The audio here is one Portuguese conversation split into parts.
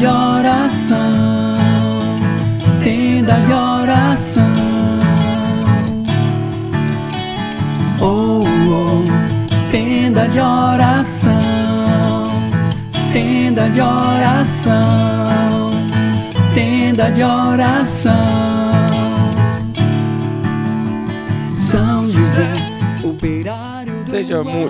de oração, tenda de oração. Oh, oh, tenda de oração, tenda de oração, tenda de oração. São José, operário.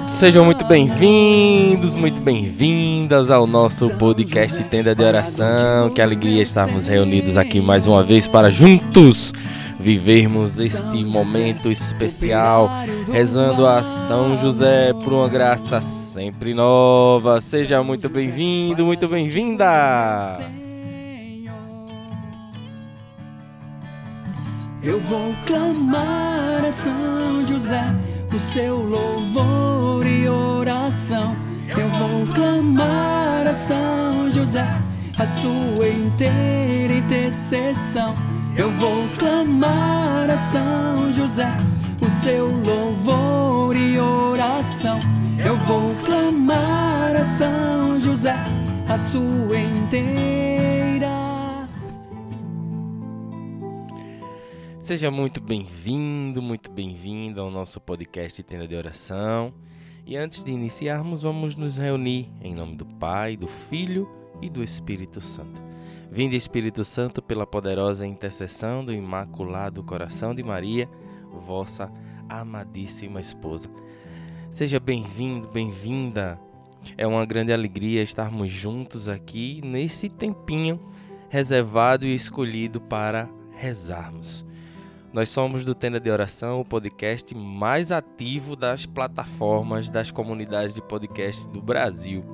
Sejam muito bem-vindos, muito bem-vindas ao nosso podcast Tenda de Oração. Que alegria estarmos reunidos aqui mais uma vez para juntos vivermos este momento especial, rezando a São José por uma graça sempre nova. Seja muito bem-vindo, muito bem-vinda! Eu vou clamar a São José o seu louvor e oração. Eu vou clamar a São José a sua inteira intercessão. Eu vou clamar a São José o seu louvor e oração. Eu vou clamar a São José a sua inteira Seja muito bem-vindo, muito bem-vindo ao nosso podcast Tenda de Oração. E antes de iniciarmos, vamos nos reunir em nome do Pai, do Filho e do Espírito Santo. Vinde, Espírito Santo, pela poderosa intercessão do Imaculado Coração de Maria, vossa amadíssima esposa. Seja bem-vindo, bem-vinda. É uma grande alegria estarmos juntos aqui nesse tempinho reservado e escolhido para rezarmos. Nós somos do Tenda de Oração, o podcast mais ativo das plataformas das comunidades de podcast do Brasil.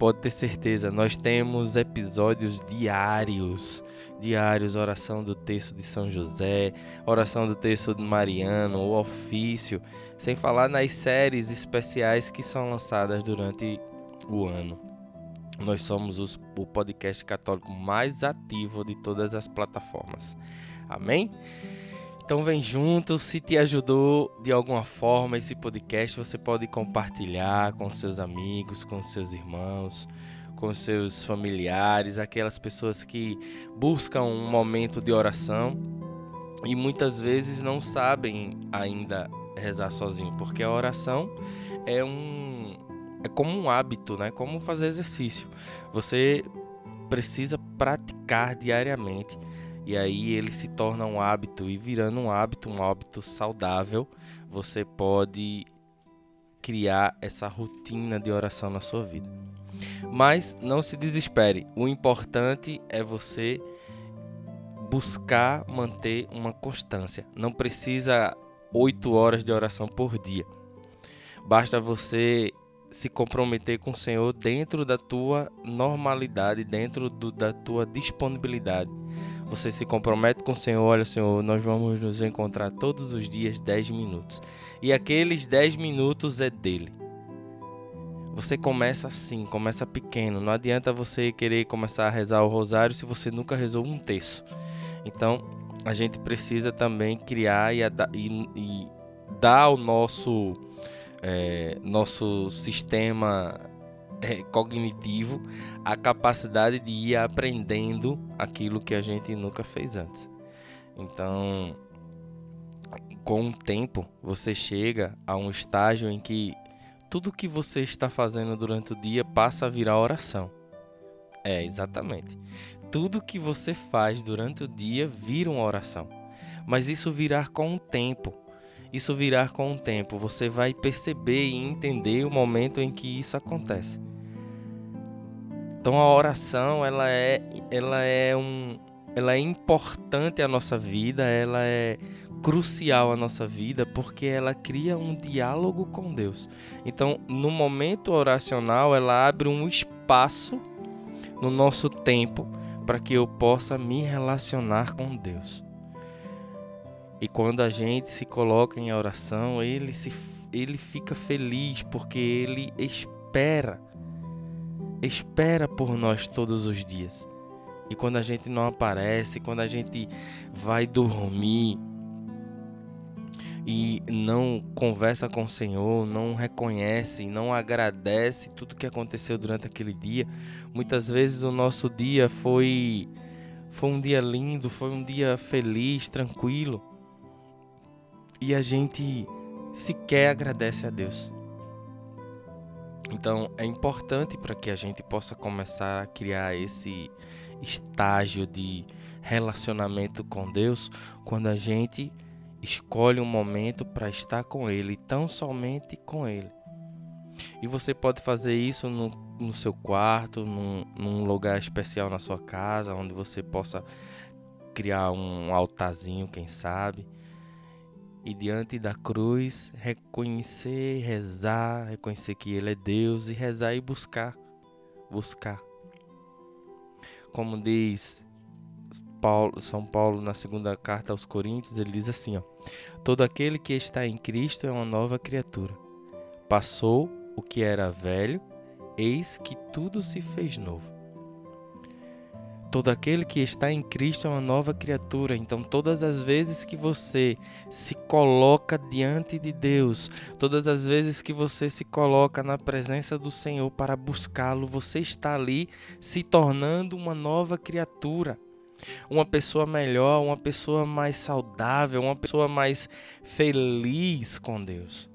Pode ter certeza, nós temos episódios diários, diários, oração do texto de São José, oração do texto de Mariano, o ofício, sem falar nas séries especiais que são lançadas durante o ano. Nós somos os- o podcast católico mais ativo de todas as plataformas. Amém? Então vem junto, se te ajudou de alguma forma esse podcast, você pode compartilhar com seus amigos, com seus irmãos, com seus familiares, aquelas pessoas que buscam um momento de oração e muitas vezes não sabem ainda rezar sozinho, porque a oração é um é como um hábito, né? Como fazer exercício. Você precisa praticar diariamente. E aí ele se torna um hábito e virando um hábito, um hábito saudável, você pode criar essa rotina de oração na sua vida. Mas não se desespere. O importante é você buscar manter uma constância. Não precisa oito horas de oração por dia. Basta você se comprometer com o Senhor dentro da tua normalidade, dentro do- da tua disponibilidade. Você se compromete com o Senhor, olha Senhor, nós vamos nos encontrar todos os dias 10 minutos. E aqueles 10 minutos é dele. Você começa assim, começa pequeno. Não adianta você querer começar a rezar o rosário se você nunca rezou um terço. Então, a gente precisa também criar e, e- e dar ao nosso, eh, nosso sistema eh, cognitivo a capacidade de ir aprendendo aquilo que a gente nunca fez antes. Então, com o tempo, você chega a um estágio em que tudo que você está fazendo durante o dia passa a virar oração. É, exatamente. Tudo que você faz durante o dia vira uma oração. Mas isso virá com o tempo. Isso virá com o tempo. Você vai perceber e entender o momento em que isso acontece. Então a oração, ela é, ela é um, ela é importante à nossa vida, ela é crucial à nossa vida porque ela cria um diálogo com Deus. Então, no momento oracional, ela abre um espaço no nosso tempo para que eu possa me relacionar com Deus. E quando a gente se coloca em oração, ele se ele fica feliz porque ele espera espera por nós todos os dias. E quando a gente não aparece, quando a gente vai dormir e não conversa com o Senhor, não reconhece, não agradece tudo que aconteceu durante aquele dia, muitas vezes o nosso dia foi foi um dia lindo, foi um dia feliz, tranquilo. E a gente sequer agradece a Deus. Então é importante para que a gente possa começar a criar esse estágio de relacionamento com Deus quando a gente escolhe um momento para estar com Ele, tão somente com Ele. E você pode fazer isso no, no seu quarto, num, num lugar especial na sua casa, onde você possa criar um altarzinho, quem sabe e diante da cruz reconhecer, rezar, reconhecer que Ele é Deus e rezar e buscar, buscar. Como diz Paulo, São Paulo na segunda carta aos Coríntios, ele diz assim: ó, Todo aquele que está em Cristo é uma nova criatura. Passou o que era velho, eis que tudo se fez novo. Todo aquele que está em Cristo é uma nova criatura. Então, todas as vezes que você se coloca diante de Deus, todas as vezes que você se coloca na presença do Senhor para buscá-lo, você está ali se tornando uma nova criatura. Uma pessoa melhor, uma pessoa mais saudável, uma pessoa mais feliz com Deus.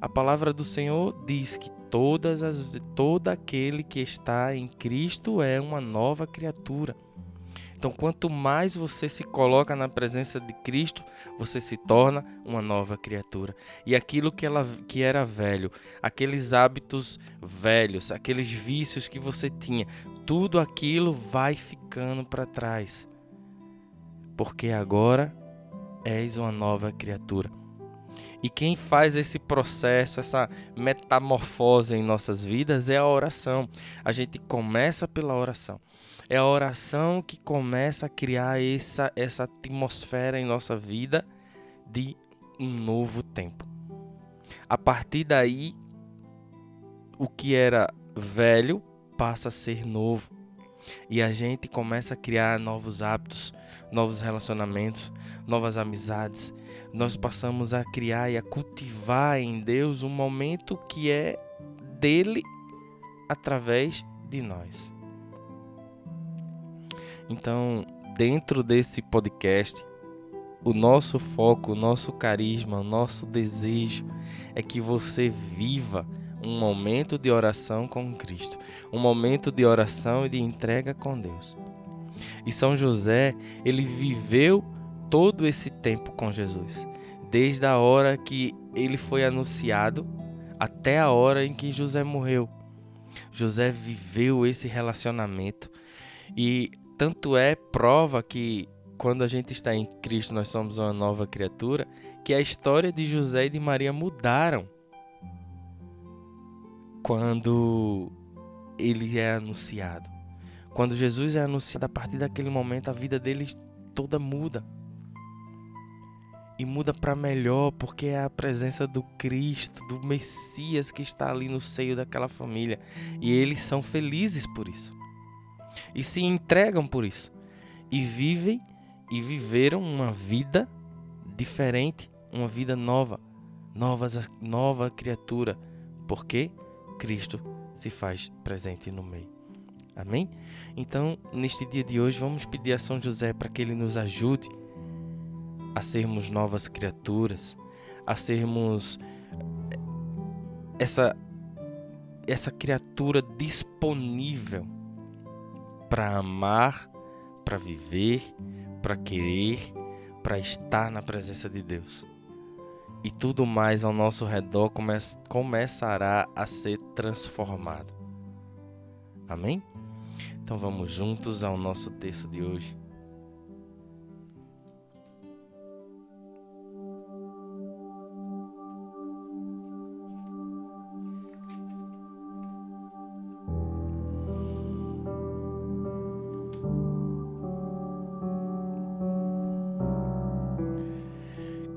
A palavra do Senhor diz que todas as, todo aquele que está em Cristo é uma nova criatura. Então, quanto mais você se coloca na presença de Cristo, você se torna uma nova criatura. E aquilo que, ela, que era velho, aqueles hábitos velhos, aqueles vícios que você tinha, tudo aquilo vai ficando para trás. Porque agora és uma nova criatura. E quem faz esse processo, essa metamorfose em nossas vidas é a oração. A gente começa pela oração. É a oração que começa a criar essa, essa atmosfera em nossa vida de um novo tempo. A partir daí, o que era velho passa a ser novo. E a gente começa a criar novos hábitos, novos relacionamentos, novas amizades, nós passamos a criar e a cultivar em Deus um momento que é dele através de nós. Então, dentro desse podcast, o nosso foco, o nosso carisma, o nosso desejo é que você viva um momento de oração com Cristo, um momento de oração e de entrega com Deus. E São José, ele viveu todo esse tempo com Jesus, desde a hora que ele foi anunciado até a hora em que José morreu. José viveu esse relacionamento e tanto é prova que quando a gente está em Cristo nós somos uma nova criatura, que a história de José e de Maria mudaram quando ele é anunciado. Quando Jesus é anunciado, a partir daquele momento a vida deles toda muda e muda para melhor, porque é a presença do Cristo, do Messias que está ali no seio daquela família. E eles são felizes por isso. E se entregam por isso. E vivem e viveram uma vida diferente, uma vida nova, novas, nova criatura, porque Cristo se faz presente no meio. Amém? Então, neste dia de hoje, vamos pedir a São José para que ele nos ajude a sermos novas criaturas, a sermos eh, essa essa criatura disponível para amar, para viver, para querer, para estar na presença de Deus. E tudo mais ao nosso redor come começará a ser transformado. Amém? Então vamos juntos ao nosso texto de hoje.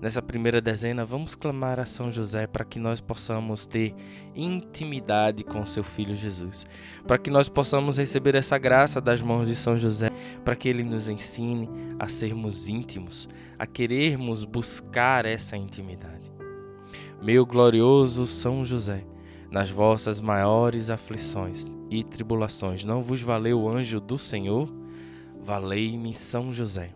Nessa primeira dezena, vamos clamar a São José para que nós possamos ter intimidade com seu filho Jesus, para que nós possamos receber essa graça das mãos de São José, para que ele nos ensine a sermos íntimos, a querermos buscar essa intimidade meu glorioso São José, nas vossas maiores aflições e tribulações, não vos valeu o anjo do Senhor? Valei-me São José.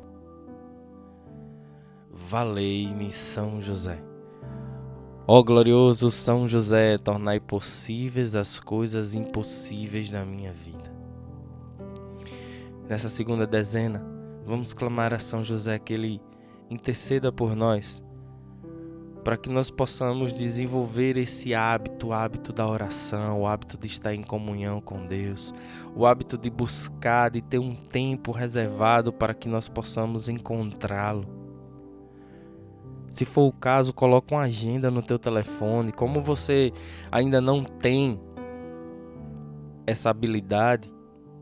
Valei-me São José. Ó glorioso São José, tornai possíveis as coisas impossíveis na minha vida. Nessa segunda dezena, vamos clamar a São José que ele interceda por nós para que nós possamos desenvolver esse hábito, o hábito da oração, o hábito de estar em comunhão com Deus, o hábito de buscar, de ter um tempo reservado para que nós possamos encontrá-lo. Se for o caso, coloque uma agenda no teu telefone. Como você ainda não tem essa habilidade,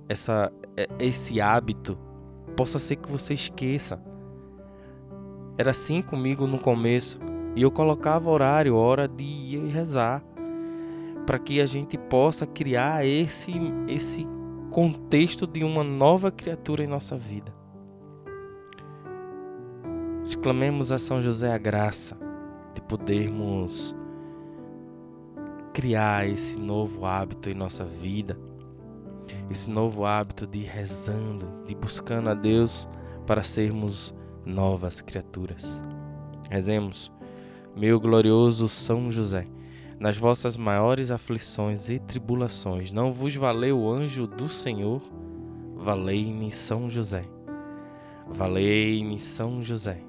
essa, é, esse hábito, possa ser que você esqueça. Era assim comigo no começo. E eu colocava horário, hora de ir rezar, para que a gente possa criar esse esse contexto de uma nova criatura em nossa vida. Exclamemos a São José a graça de podermos criar esse novo hábito em nossa vida, esse novo hábito de rezando, de buscando a Deus para sermos novas criaturas. Rezemos. Meu glorioso São José, nas vossas maiores aflições e tribulações, não vos valeu o anjo do Senhor? Valei-me São José. Valei-me São José.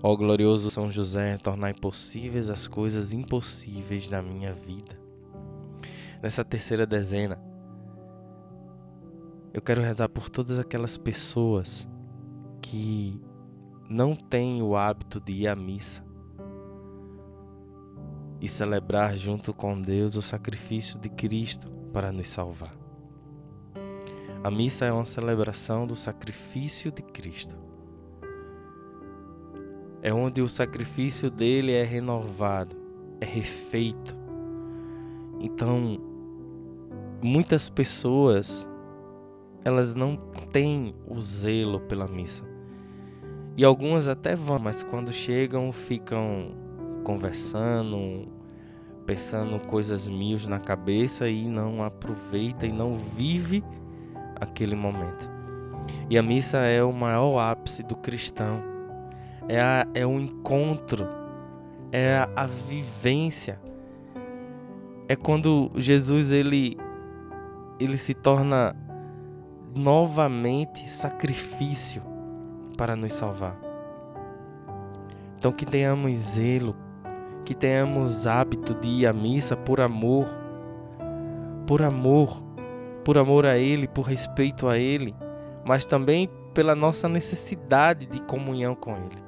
Ó glorioso São José, tornai possíveis as coisas impossíveis na minha vida. Nessa terceira dezena, eu quero rezar por todas aquelas pessoas que não tem o hábito de ir à missa e celebrar junto com Deus o sacrifício de Cristo para nos salvar. A missa é uma celebração do sacrifício de Cristo. É onde o sacrifício dele é renovado, é refeito. Então, muitas pessoas elas não têm o zelo pela missa e algumas até vão, mas quando chegam ficam conversando, pensando coisas mil na cabeça e não aproveita e não vive aquele momento. E a missa é o maior ápice do cristão. É, a, é o encontro, é a, a vivência. É quando Jesus ele, ele se torna novamente sacrifício para nos salvar. Então que tenhamos zelo, que tenhamos hábito de ir à missa por amor, por amor, por amor a Ele, por respeito a Ele, mas também pela nossa necessidade de comunhão com Ele.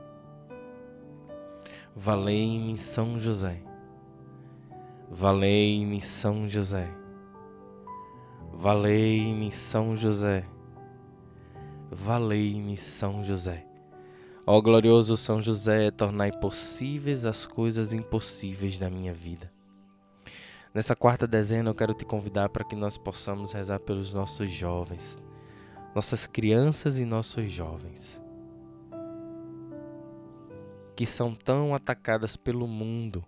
Valei-me São José. Valei-me São José. Valei-me São José. Valei-me São José. Ó glorioso São José, tornai possíveis as coisas impossíveis da minha vida. Nessa quarta dezena eu quero te convidar para que nós possamos rezar pelos nossos jovens, nossas crianças e nossos jovens, que são tão atacadas pelo mundo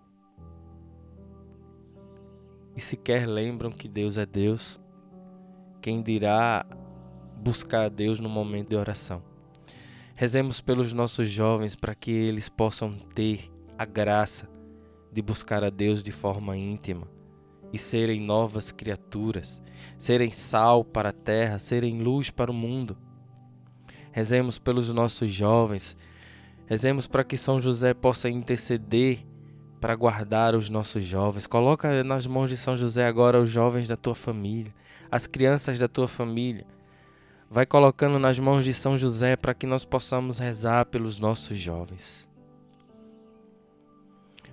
e sequer lembram que Deus é Deus. Quem dirá buscar a Deus no momento de oração? Rezemos pelos nossos jovens para que eles possam ter a graça de buscar a Deus de forma íntima e serem novas criaturas, serem sal para a terra, serem luz para o mundo. Rezemos pelos nossos jovens, rezemos para que São José possa interceder para guardar os nossos jovens. Coloca nas mãos de São José agora os jovens da tua família, as crianças da tua família vai colocando nas mãos de São José para que nós possamos rezar pelos nossos jovens.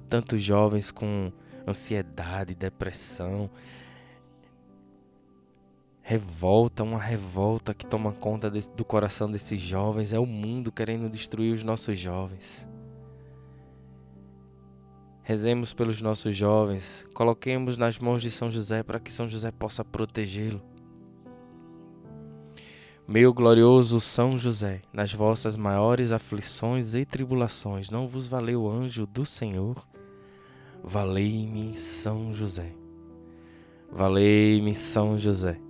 Tantos jovens com ansiedade, depressão, revolta, uma revolta que toma conta de, do coração desses jovens, é o mundo querendo destruir os nossos jovens. Rezemos pelos nossos jovens, coloquemos nas mãos de São José para que São José possa protegê-lo. Meu glorioso São José, nas vossas maiores aflições e tribulações, não vos valeu o anjo do Senhor? Valei-me São José. Valei-me São José.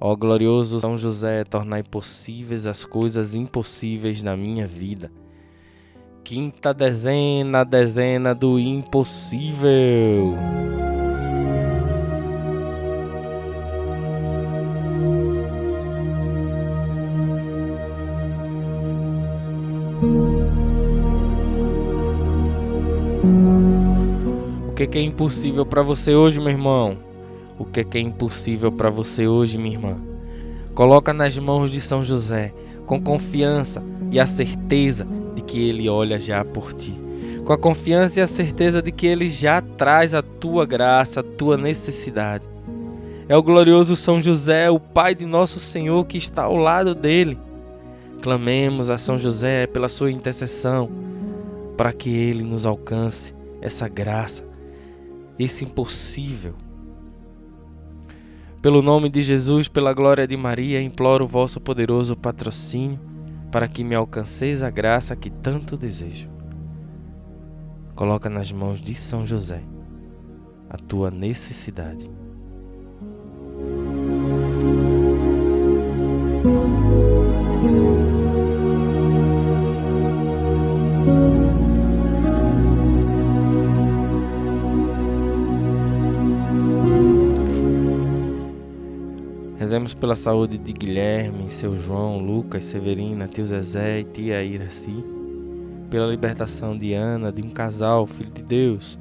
Ó glorioso São José, tornai possíveis as coisas impossíveis na minha vida. Quinta dezena, dezena do impossível. que, que é impossível para você hoje, meu irmão? O que, que é impossível para você hoje, minha irmã? Coloca nas mãos de São José, com confiança e a certeza de que ele olha já por ti. Com a confiança e a certeza de que ele já traz a tua graça, a tua necessidade. É o glorioso São José, o Pai de nosso Senhor, que está ao lado dele. Clamemos a São José pela sua intercessão, para que ele nos alcance essa graça, esse impossível. Pelo nome de Jesus, pela glória de Maria, imploro o vosso poderoso patrocínio para que me alcanceis a graça que tanto desejo. Coloca nas mãos de São José a tua necessidade. Rezemos pela saúde de Guilherme, seu João, Lucas, Severina, tio Zezé e tia Iraci. Pela libertação de Ana, de um casal, filho de Deus,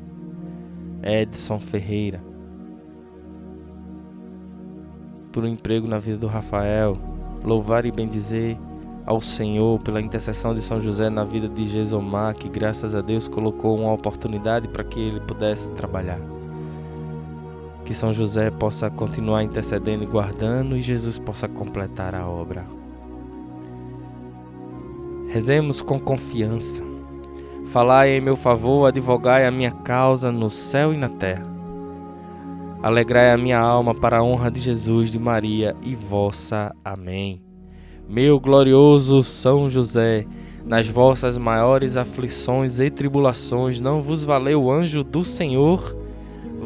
Edson Ferreira. Por um emprego na vida do Rafael. Louvar e bendizer ao Senhor pela intercessão de São José na vida de Jesomar, que graças a Deus colocou uma oportunidade para que ele pudesse trabalhar. Que São José possa continuar intercedendo e guardando e Jesus possa completar a obra. Rezemos com confiança. Falai em meu favor, advogai a minha causa no céu e na terra. Alegrai a minha alma para a honra de Jesus, de Maria e vossa. Amém. Meu glorioso São José, nas vossas maiores aflições e tribulações, não vos valeu o anjo do Senhor?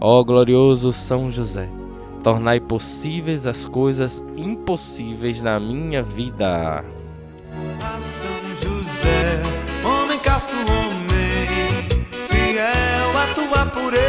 Ó glorioso São José, tornai possíveis as coisas impossíveis na minha vida. São José, homem casto, homem fiel à tua pureza.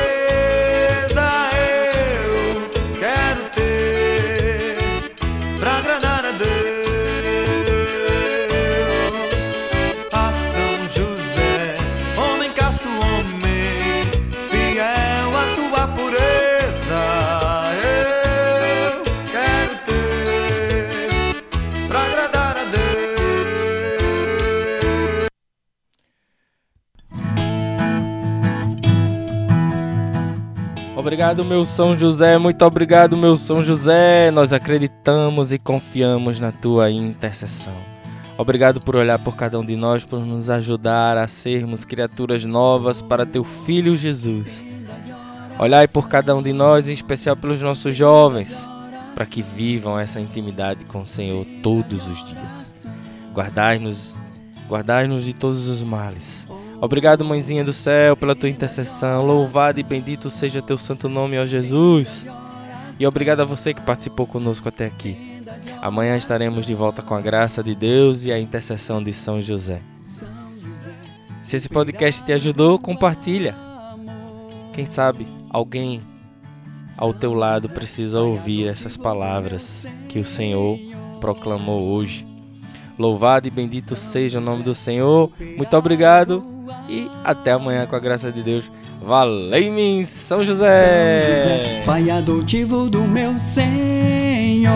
Obrigado, meu São José. Muito obrigado, meu São José. Nós acreditamos e confiamos na tua intercessão. Obrigado por olhar por cada um de nós, por nos ajudar a sermos criaturas novas para teu filho Jesus. Olhai por cada um de nós, em especial pelos nossos jovens, para que vivam essa intimidade com o Senhor todos os dias. Guardai-nos, guardai-nos de todos os males Obrigado, mãezinha do céu, pela tua intercessão. Louvado e bendito seja teu santo nome, ó Jesus. E obrigado a você que participou conosco até aqui. Amanhã estaremos de volta com a graça de Deus e a intercessão de São José. Se esse podcast te ajudou, compartilha. Quem sabe alguém ao teu lado precisa ouvir essas palavras que o Senhor proclamou hoje. Louvado e bendito seja o nome do Senhor. Muito obrigado e até amanhã com a graça de Deus. Valeu-me, São José. São José, Pai adotivo do meu Senhor.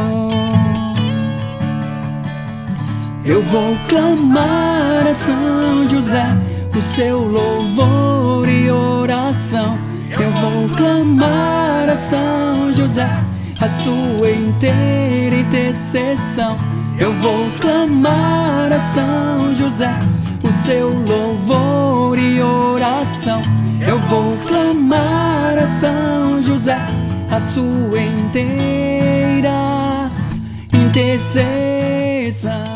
Eu vou clamar a São José, o seu louvor e oração. Eu vou clamar a São José, a sua inteira intercessão. Eu vou clamar a São José o seu louvor e oração. Eu vou clamar a São José, a sua inteira intercessão.